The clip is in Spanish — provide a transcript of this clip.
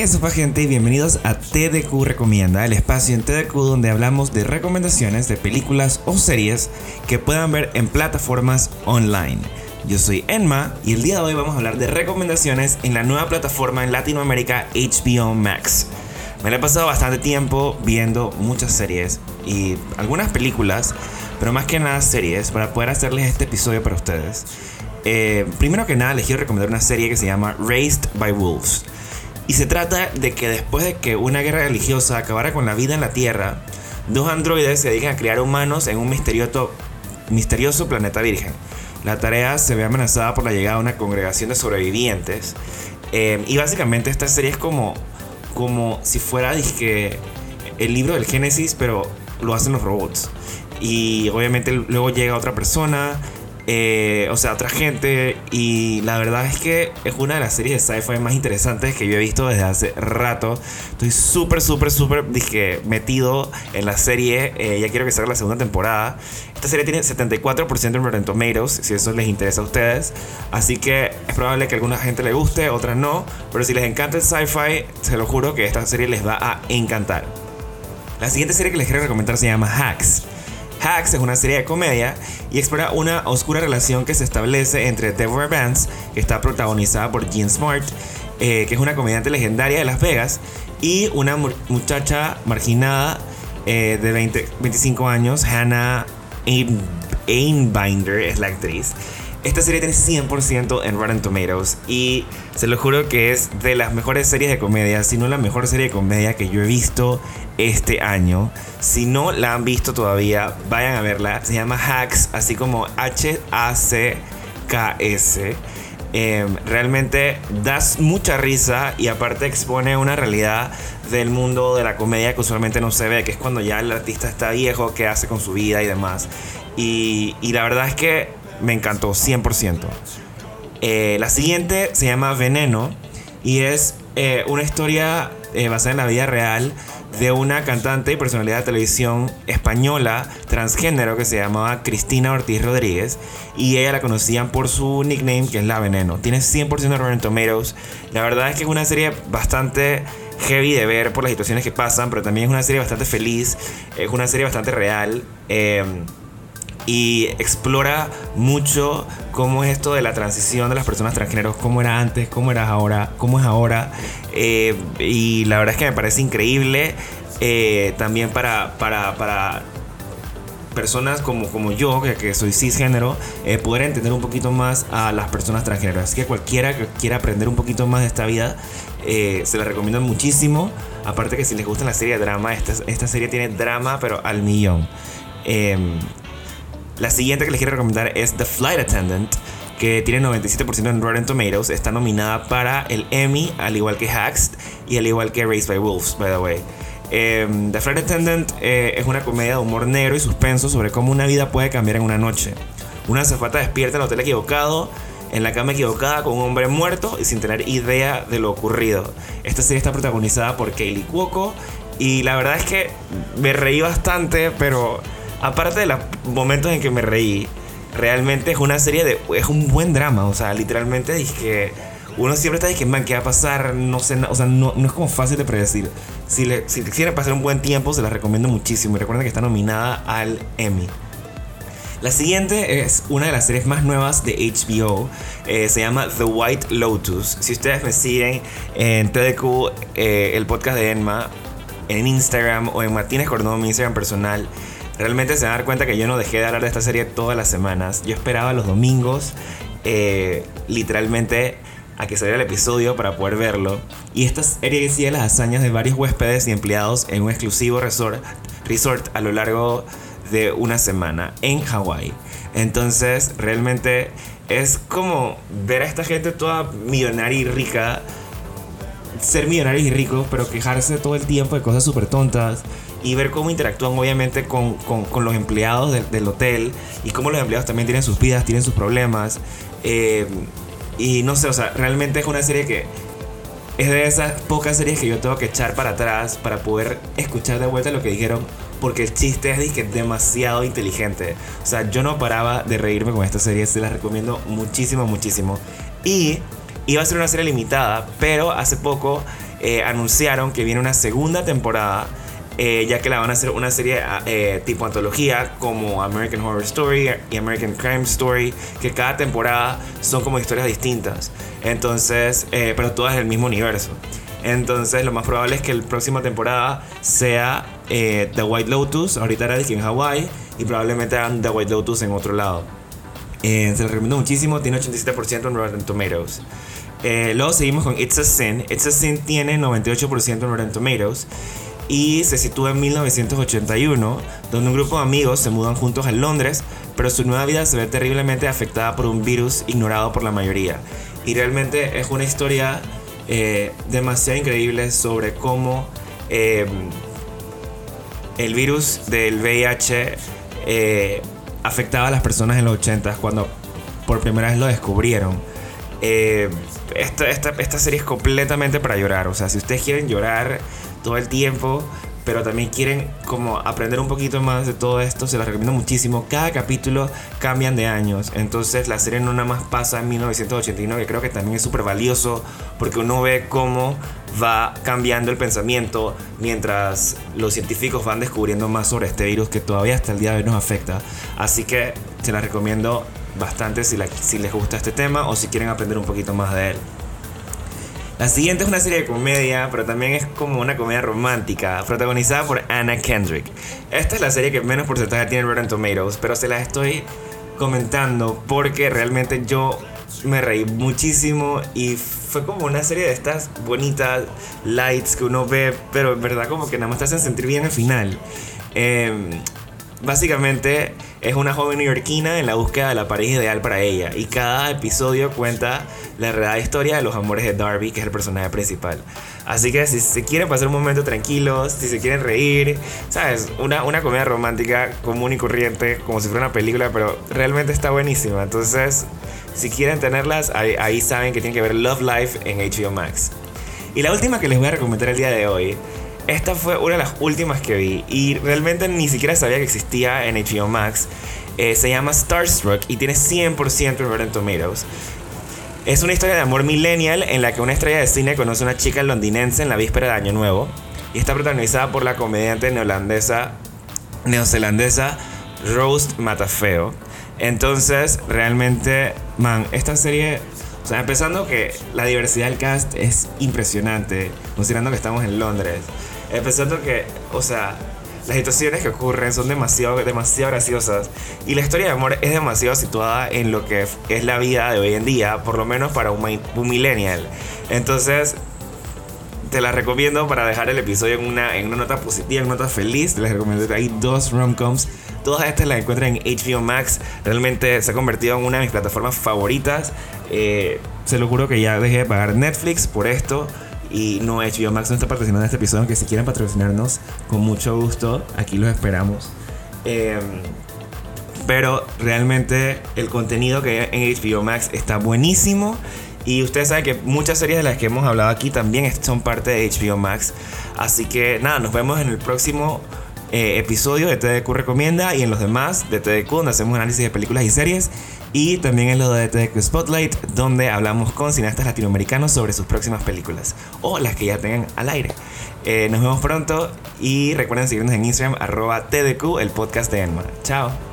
¿Qué sopa gente? Bienvenidos a TDQ Recomienda, el espacio en TDQ donde hablamos de recomendaciones de películas o series que puedan ver en plataformas online. Yo soy Enma y el día de hoy vamos a hablar de recomendaciones en la nueva plataforma en Latinoamérica HBO Max. Me la he pasado bastante tiempo viendo muchas series y algunas películas, pero más que nada series para poder hacerles este episodio para ustedes. Eh, primero que nada les quiero recomendar una serie que se llama Raised by Wolves. Y se trata de que después de que una guerra religiosa acabara con la vida en la Tierra, dos androides se dedican a crear humanos en un misterioso, misterioso planeta virgen. La tarea se ve amenazada por la llegada de una congregación de sobrevivientes. Eh, y básicamente esta serie es como, como si fuera dizque, el libro del Génesis, pero lo hacen los robots. Y obviamente luego llega otra persona, eh, o sea, otra gente. Y la verdad es que es una de las series de sci-fi más interesantes que yo he visto desde hace rato. Estoy súper, súper, súper dije, metido en la serie. Eh, ya quiero que salga la segunda temporada. Esta serie tiene 74% en Rotten Tomatoes, si eso les interesa a ustedes. Así que es probable que a alguna gente le guste, otras no. Pero si les encanta el sci-fi, se lo juro que esta serie les va a encantar. La siguiente serie que les quiero recomendar se llama Hacks. Hacks es una serie de comedia y explora una oscura relación que se establece entre Deborah Vance, que está protagonizada por Jean Smart, eh, que es una comediante legendaria de Las Vegas, y una muchacha marginada eh, de 20, 25 años, Hannah Einbinder, es la actriz. Esta serie tiene 100% en Rotten Tomatoes y se lo juro que es de las mejores series de comedia, si no la mejor serie de comedia que yo he visto este año. Si no la han visto todavía, vayan a verla. Se llama Hacks, así como H-A-C-K-S. Em, realmente das mucha risa y aparte expone una realidad del mundo de la comedia que usualmente no se ve, que es cuando ya el artista está viejo, qué hace con su vida y demás. Y, y la verdad es que me encantó 100%. Eh, la siguiente se llama Veneno y es eh, una historia eh, basada en la vida real de una cantante y personalidad de televisión española transgénero que se llamaba Cristina Ortiz Rodríguez y ella la conocían por su nickname que es La Veneno. Tiene 100% de Rotten Tomatoes. La verdad es que es una serie bastante heavy de ver por las situaciones que pasan, pero también es una serie bastante feliz, es una serie bastante real y explora mucho cómo es esto de la transición de las personas transgéneros, cómo era antes, cómo era ahora, cómo es ahora. Eh, y la verdad es que me parece increíble eh, también para, para, personas como, como yo, que, soy cisgénero, eh, poder entender un poquito más a las personas transgénero. Así que cualquiera que quiera aprender un poquito más de esta vida, se la recomiendo muchísimo. Aparte que si les gusta la serie de drama, esta, esta serie tiene drama, pero al millón. La siguiente que les quiero recomendar es The Flight Attendant, que tiene 97% en Rotten Tomatoes. Está nominada para el Emmy, al igual que Hacks y al igual que Raised by Wolves, by the way. Em, the Flight Attendant eh, es una comedia de humor negro y suspenso sobre cómo una vida puede cambiar en una noche. Una azafata despierta en el hotel equivocado, en la cama equivocada, con un hombre muerto y sin tener idea de lo ocurrido. Esta serie está protagonizada por Kaylee Cuoco y la verdad es que me reí bastante, pero aparte de los momentos en que me reí, realmente es una serie de. Es un buen drama. O sea, literalmente dije. Uno siempre está diciendo, man, ¿qué va a pasar? No sé, o sea, no, es como fácil de predecir. Si, le, si quieren pasar un buen tiempo, se la recomiendo muchísimo. Y recuerden que está nominada al Emmy. La siguiente es una de las series más nuevas de HBO. Eh, se llama The White Lotus. Si ustedes me siguen en TDQ, eh, el podcast de Enma, en Instagram o en Martínez Cordón, mi Instagram personal, Realmente se van a dar cuenta que yo no dejé de hablar de esta serie todas las semanas. Yo esperaba los domingos, eh, literalmente, a que saliera el episodio para poder verlo. Y esta serie sigue las hazañas de varios huéspedes y empleados en un exclusivo resort, resort a lo largo de una semana en Hawái. Entonces, realmente es como ver a esta gente toda millonaria y rica ser millonarios y ricos, pero quejarse todo el tiempo de cosas súper tontas y ver cómo interactúan obviamente con, con, los empleados del, hotel y cómo los empleados también tienen sus vidas, tienen sus problemas. Eh, y no sé, o sea, realmente es una serie que es de esas pocas series que yo tengo que echar para atrás para poder escuchar de vuelta lo que dijeron. Porque el chiste es que demasiado inteligente. O sea, yo no paraba de reírme con esta serie. Se la recomiendo muchísimo, muchísimo. Y iba a ser una serie limitada, pero hace poco eh, anunciaron que viene una segunda temporada. Eh, ya que la van a hacer una serie eh, tipo antología como American Horror Story y American Crime Story, que cada temporada son como historias distintas. Entonces, pero todas del mismo universo. Entonces, lo más probable es que la próxima temporada sea The White Lotus, ahorita era en Hawaii, y probablemente hagan The White Lotus en otro lado. se lo recomiendo muchísimo, tiene 87% en Rotten Tomatoes. Eh, luego seguimos con It's a Sin. It's a Sin tiene 98% en Rotten Tomatoes y se sitúa en 1981, donde un grupo de amigos se mudan juntos a Londres, pero su nueva vida se ve terriblemente afectada por un virus ignorado por la mayoría. Y realmente es una historia eh, demasiado increíble sobre cómo em, el virus del VIH eh, afectaba a las personas en los 80 cuando por primera vez lo descubrieron. Eh, esta, esta, serie es completamente para llorar. O sea, si ustedes quieren llorar todo el tiempo, pero también quieren como aprender un poquito más de todo esto, se las recomiendo muchísimo. Cada capítulo cambian de años, entonces la serie no nada más pasa en 1989, que creo que también es súper valioso porque uno ve cómo va cambiando el pensamiento mientras los científicos van descubriendo más sobre este virus que todavía hasta el día de hoy nos afecta. Así que se las recomiendo bastante si, si les gusta este tema o si quieren aprender un poquito más de él. La siguiente es una serie de comedia, pero también es como una comedia romántica, protagonizada por Anna Kendrick. Esta es la serie que menos porcentaje tiene Rotten Tomatoes, pero se la estoy comentando porque realmente yo me reí muchísimo y fue como una serie de estas bonitas lights que uno ve, pero en verdad como que nada más te hacen sentir bien al final. Em, básicamente es una joven neoyorquina en la búsqueda de la pareja ideal para ella y cada episodio cuenta la real historia de los amores de Darby, que es el personaje principal. Así que si se quieren pasar un momento tranquilo, si se quieren reír, ¿sabes? Una, una comedia romántica común y corriente, como si fuera una película, pero realmente está buenísima. Entonces, si quieren tenerlas, ahí, ahí saben que tienen que ver Love Life en HBO Max. Y la última que les voy a recomendar el día de hoy esta fue una de las últimas que vi y realmente ni siquiera sabía que existía en HBO Max. Eh, se llama Starstruck y tiene 100% en Rotten Tomatoes. Es una historia de amor millennial en la que una estrella de cine conoce a una chica londinense en la víspera de Año Nuevo y está protagonizada por la comediante neozelandesa, neozelandesa Rose Matafeo. Entonces, realmente, man, esta serie o sea, empezando que la diversidad del cast es impresionante, considerando que estamos en Londres. Empezando que, o sea, las situaciones que ocurren son demasiado, demasiado graciosas. Y la historia de amor es demasiado situada en lo que es la vida de hoy en día, por lo menos para un, un millennial. Entonces, te la recomiendo para dejar el episodio en una, en una nota positiva, en una nota feliz. Les recomiendo. Hay dos romcoms. Todas estas las encuentran en HBO Max. Realmente se ha convertido en una de mis plataformas favoritas. Eh, se lo juro que ya dejé de pagar Netflix por esto. Y no HBO Max no está patrocinando este episodio. Aunque si quieren patrocinarnos, con mucho gusto, aquí los esperamos. Em, pero realmente el contenido que hay en HBO Max está buenísimo. Y ustedes saben que muchas series de las que hemos hablado aquí también son parte de HBO Max. Así que nada, nos vemos en el próximo eh, episodio de TDQ Recomienda y en los demás de TDQ donde hacemos análisis de películas y series. Y también en lo de TDQ Spotlight donde hablamos con cineastas latinoamericanos sobre sus próximas películas o las que ya tengan al aire. Eh, nos vemos pronto y recuerden seguirnos en Instagram arroba TDQ, el podcast de Enma. Chao.